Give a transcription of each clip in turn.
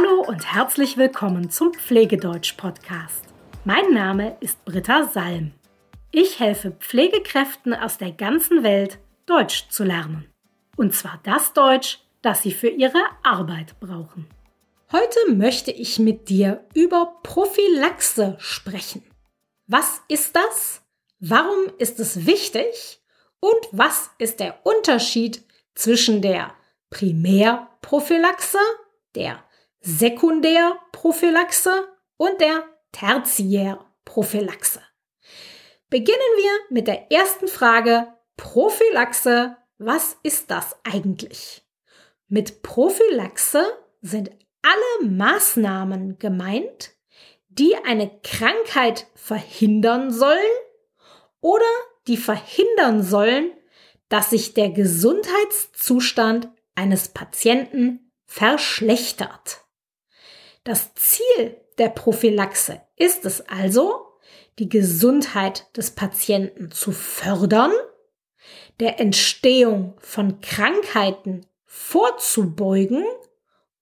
Hallo und herzlich willkommen zum Pflegedeutsch-Podcast. Mein Name ist Britta Salm. Ich helfe Pflegekräften aus der ganzen Welt, Deutsch zu lernen. Und zwar das Deutsch, das sie für ihre Arbeit brauchen. Heute möchte ich mit dir über Prophylaxe sprechen. Was ist das? Warum ist es wichtig? Und was ist der Unterschied zwischen der Primärprophylaxe, der Sekundärprophylaxe und der Tertiärprophylaxe? Beginnen wir mit der ersten Frage. Prophylaxe, was ist das eigentlich? Mit Prophylaxe sind alle Maßnahmen gemeint, die eine Krankheit verhindern sollen oder die verhindern sollen, dass sich der Gesundheitszustand eines Patienten verschlechtert. Das Ziel der Prophylaxe ist es also, die Gesundheit des Patienten zu fördern, der Entstehung von Krankheiten vorzubeugen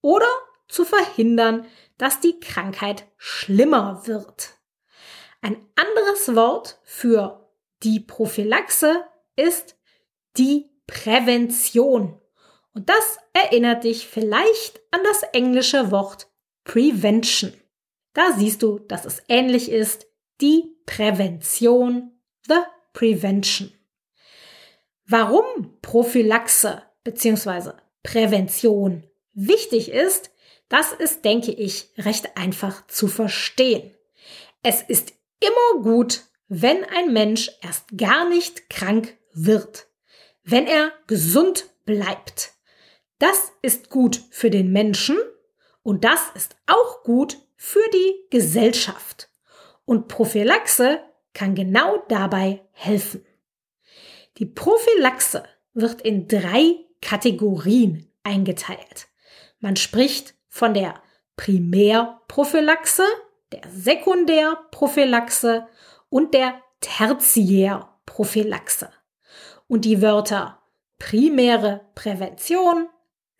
oder zu verhindern, dass die Krankheit schlimmer wird. Ein anderes Wort für die Prophylaxe ist die Prävention. Und das erinnert dich vielleicht an das englische Wort Prevention. Da siehst du, dass es ähnlich ist. Die Prävention, the Prevention. Warum Prophylaxe bzw. Prävention wichtig ist, das ist, denke ich, recht einfach zu verstehen. Es ist immer gut, wenn ein Mensch erst gar nicht krank wird, wenn er gesund bleibt. Das ist gut für den Menschen und das ist auch gut für die Gesellschaft. Und Prophylaxe kann genau dabei helfen. Die Prophylaxe wird in drei Kategorien eingeteilt. Man spricht von der Primärprophylaxe, der Sekundärprophylaxe und der Tertiärprophylaxe. Und die Wörter primäre Prävention,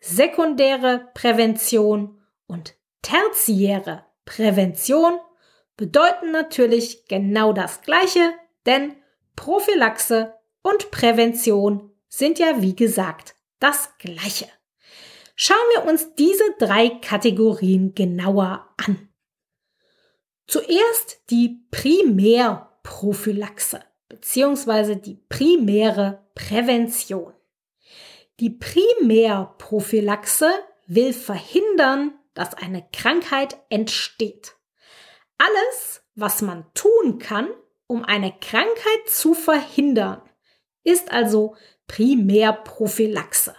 sekundäre Prävention und tertiäre Prävention bedeuten natürlich genau das Gleiche, denn Prophylaxe und Prävention sind ja wie gesagt das Gleiche. Schauen wir uns diese drei Kategorien genauer an. Zuerst die Primärprophylaxe bzw. die primäre Prävention. Die Primärprophylaxe will verhindern, dass eine Krankheit entsteht. Alles, was man tun kann, um eine Krankheit zu verhindern, ist also Primärprophylaxe.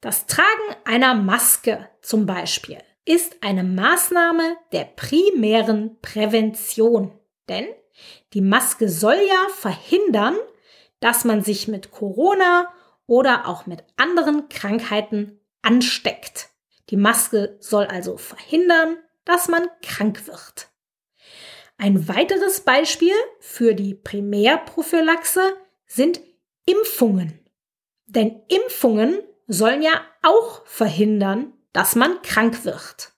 Das Tragen einer Maske zum Beispiel ist eine Maßnahme der primären Prävention. Denn die Maske soll ja verhindern, dass man sich mit Corona oder auch mit anderen Krankheiten ansteckt. Die Maske soll also verhindern, dass man krank wird. Ein weiteres Beispiel für die Primärprophylaxe sind Impfungen. Denn Impfungen sollen ja auch verhindern, dass man krank wird.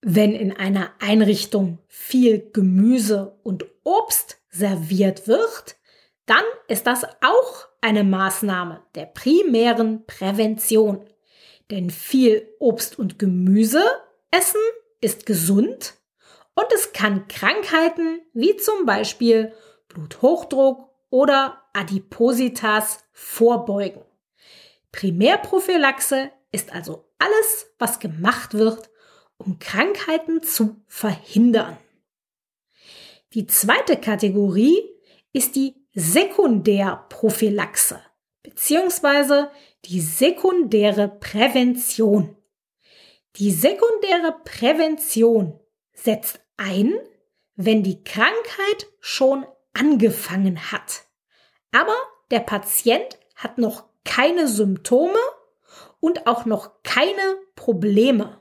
Wenn in einer Einrichtung viel Gemüse und Obst serviert wird, dann ist das auch eine Maßnahme der primären Prävention. Denn viel Obst und Gemüse essen ist gesund und es kann Krankheiten wie zum Beispiel Bluthochdruck oder Adipositas vorbeugen. Primärprophylaxe ist also alles, was gemacht wird, um Krankheiten zu verhindern. Die zweite Kategorie ist die Sekundärprophylaxe bzw. die sekundäre Prävention. Die sekundäre Prävention setzt ein, wenn die Krankheit schon angefangen hat. Aber der Patient hat noch keine Symptome und auch noch keine Probleme.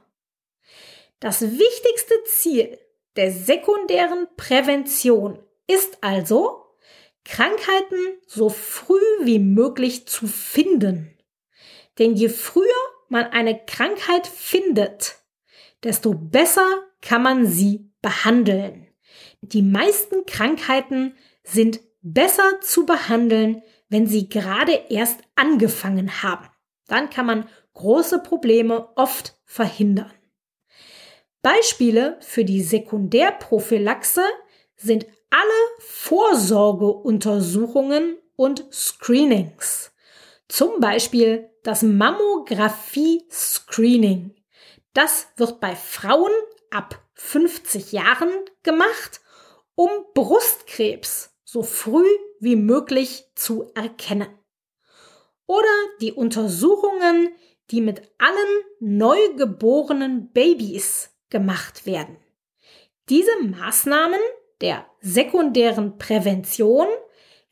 Das wichtigste Ziel der sekundären Prävention ist also, Krankheiten so früh wie möglich zu finden. Denn je früher man eine Krankheit findet, desto besser kann man sie behandeln. Die meisten Krankheiten sind besser zu behandeln, wenn sie gerade erst angefangen haben. Dann kann man große Probleme oft verhindern. Beispiele für die Sekundärprophylaxe sind alle Vorsorgeuntersuchungen und Screenings. Zum Beispiel das Mammographie-Screening. Das wird bei Frauen ab 50 Jahren gemacht, um Brustkrebs so früh wie möglich zu erkennen. Oder die Untersuchungen, die mit allen neugeborenen Babys gemacht werden. Diese Maßnahmen der sekundären Prävention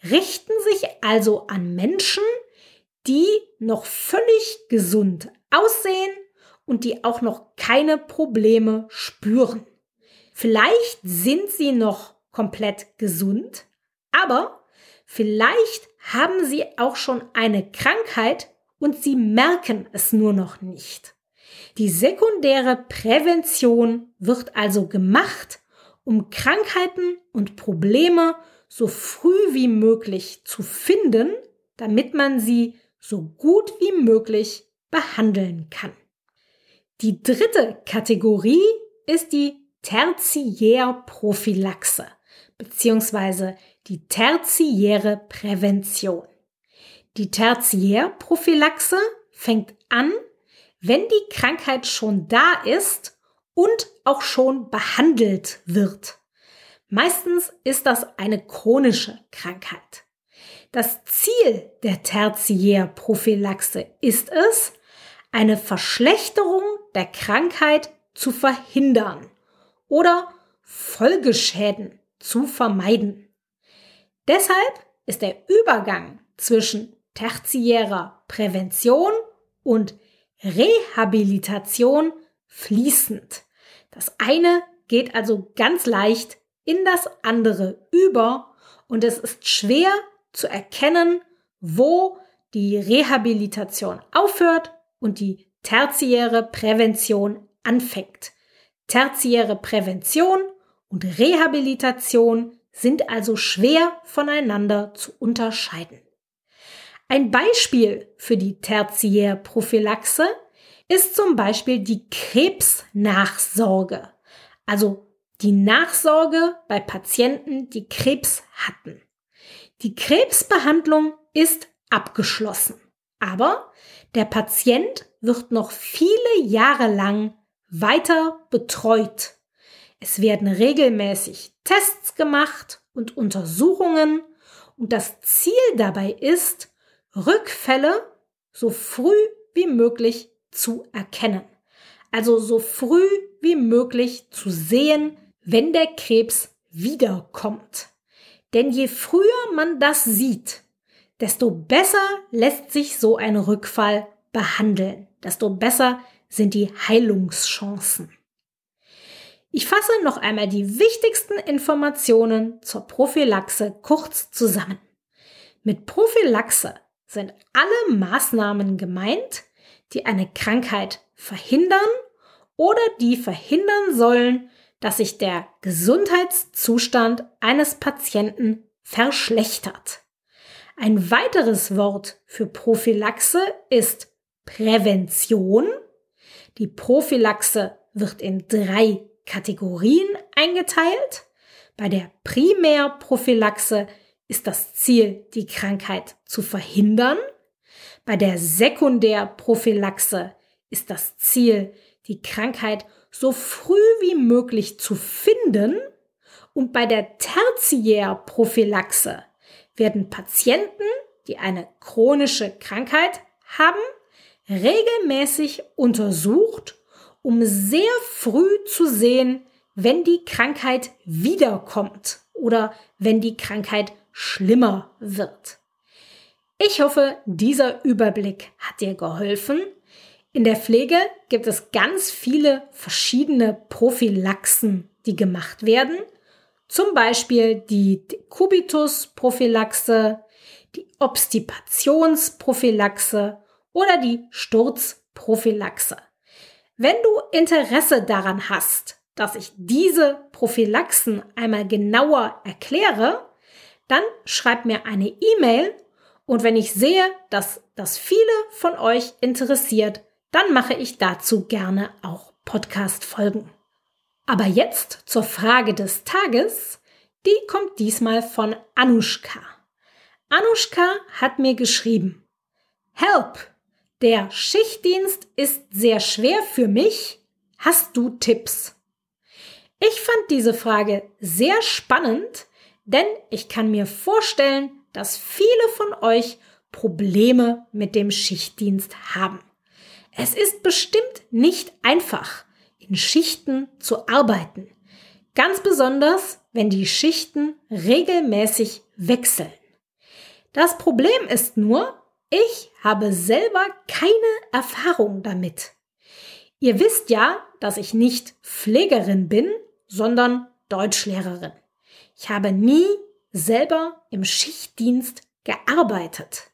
richten sich also an Menschen, die noch völlig gesund aussehen und die auch noch keine Probleme spüren. Vielleicht sind sie noch komplett gesund, aber vielleicht haben sie auch schon eine Krankheit und sie merken es nur noch nicht. Die sekundäre Prävention wird also gemacht, um Krankheiten und Probleme so früh wie möglich zu finden, damit man sie so gut wie möglich behandeln kann. Die dritte Kategorie ist die Tertiärprophylaxe bzw. die tertiäre Prävention. Die Tertiärprophylaxe fängt an, wenn die Krankheit schon da ist und auch schon behandelt wird. Meistens ist das eine chronische Krankheit. Das Ziel der Tertiärprophylaxe ist es, eine Verschlechterung der Krankheit zu verhindern oder Folgeschäden zu vermeiden. Deshalb ist der Übergang zwischen tertiärer Prävention und Rehabilitation fließend. Das eine geht also ganz leicht in das andere über und es ist schwer zu erkennen, wo die Rehabilitation aufhört und die tertiäre Prävention anfängt. Tertiäre Prävention und Rehabilitation sind also schwer voneinander zu unterscheiden. Ein Beispiel für die Tertiärprophylaxe ist zum Beispiel die Krebsnachsorge, also die Nachsorge bei Patienten, die Krebs hatten. Die Krebsbehandlung ist abgeschlossen, aber der Patient wird noch viele Jahre lang weiter betreut. Es werden regelmäßig Tests gemacht und Untersuchungen und das Ziel dabei ist, Rückfälle so früh wie möglich zu erkennen. Also so früh wie möglich zu sehen, wenn der Krebs wiederkommt. Denn je früher man das sieht, desto besser lässt sich so ein Rückfall behandeln, desto besser sind die Heilungschancen. Ich fasse noch einmal die wichtigsten Informationen zur Prophylaxe kurz zusammen. Mit Prophylaxe sind alle Maßnahmen gemeint, die eine Krankheit verhindern oder die verhindern sollen, dass sich der Gesundheitszustand eines Patienten verschlechtert. Ein weiteres Wort für Prophylaxe ist Prävention. Die Prophylaxe wird in drei Kategorien eingeteilt. Bei der Primärprophylaxe ist das Ziel, die Krankheit zu verhindern. Bei der Sekundärprophylaxe ist das Ziel, die Krankheit so früh wie möglich zu finden. Und bei der Tertiärprophylaxe werden Patienten, die eine chronische Krankheit haben, regelmäßig untersucht, um sehr früh zu sehen, wenn die Krankheit wiederkommt oder wenn die Krankheit schlimmer wird. Ich hoffe, dieser Überblick hat dir geholfen. In der Pflege gibt es ganz viele verschiedene Prophylaxen, die gemacht werden. Zum Beispiel die Kubitus-Prophylaxe, die Obstipationsprophylaxe oder die Sturzprophylaxe. Wenn du Interesse daran hast, dass ich diese Prophylaxen einmal genauer erkläre, dann schreib mir eine E-Mail und wenn ich sehe, dass das viele von euch interessiert, dann mache ich dazu gerne auch Podcast-Folgen. Aber jetzt zur Frage des Tages. Die kommt diesmal von Anushka. Anushka hat mir geschrieben. Help! Der Schichtdienst ist sehr schwer für mich. Hast du Tipps? Ich fand diese Frage sehr spannend, denn ich kann mir vorstellen, dass viele von euch Probleme mit dem Schichtdienst haben. Es ist bestimmt nicht einfach, in Schichten zu arbeiten. Ganz besonders, wenn die Schichten regelmäßig wechseln. Das Problem ist nur, ich habe selber keine Erfahrung damit. Ihr wisst ja, dass ich nicht Pflegerin bin, sondern Deutschlehrerin. Ich habe nie selber im Schichtdienst gearbeitet.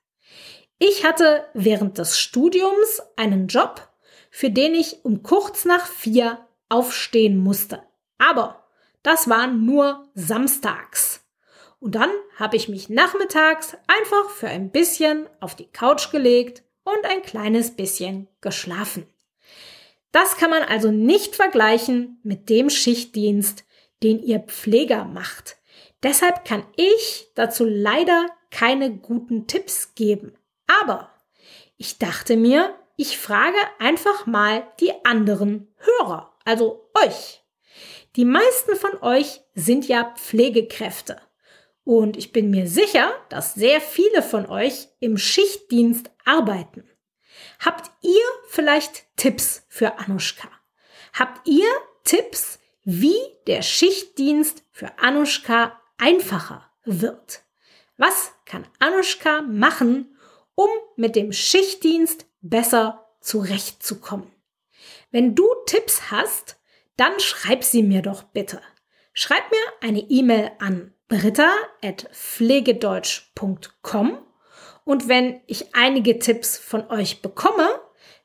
Ich hatte während des Studiums einen Job, für den ich um kurz nach vier aufstehen musste. Aber das war nur samstags. Und dann habe ich mich nachmittags einfach für ein bisschen auf die Couch gelegt und ein kleines bisschen geschlafen. Das kann man also nicht vergleichen mit dem Schichtdienst, den ihr Pfleger macht. Deshalb kann ich dazu leider keine guten Tipps geben. Aber ich dachte mir, ich frage einfach mal die anderen Hörer, also euch. Die meisten von euch sind ja Pflegekräfte. Und ich bin mir sicher, dass sehr viele von euch im Schichtdienst arbeiten. Habt ihr vielleicht Tipps für Anushka? Habt ihr Tipps, wie der Schichtdienst für Anushka einfacher wird? Was kann Anushka machen, um mit dem Schichtdienst besser zurechtzukommen? Wenn du Tipps hast, dann schreib sie mir doch bitte. Schreib mir eine E-Mail an britta.pflegedeutsch.com und wenn ich einige Tipps von euch bekomme,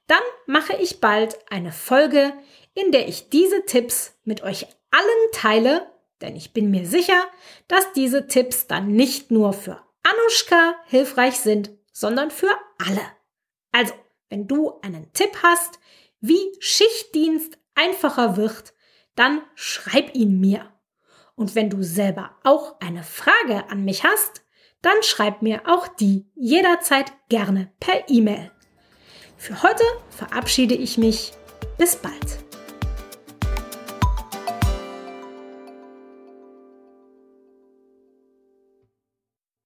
dann mache ich bald eine Folge, in der ich diese Tipps mit euch allen teile, denn ich bin mir sicher, dass diese Tipps dann nicht nur für Anushka hilfreich sind, sondern für alle. Also, wenn du einen Tipp hast, wie Schichtdienst einfacher wird, dann schreib ihn mir. Und wenn du selber auch eine Frage an mich hast, dann schreib mir auch die jederzeit gerne per E-Mail. Für heute verabschiede ich mich. Bis bald.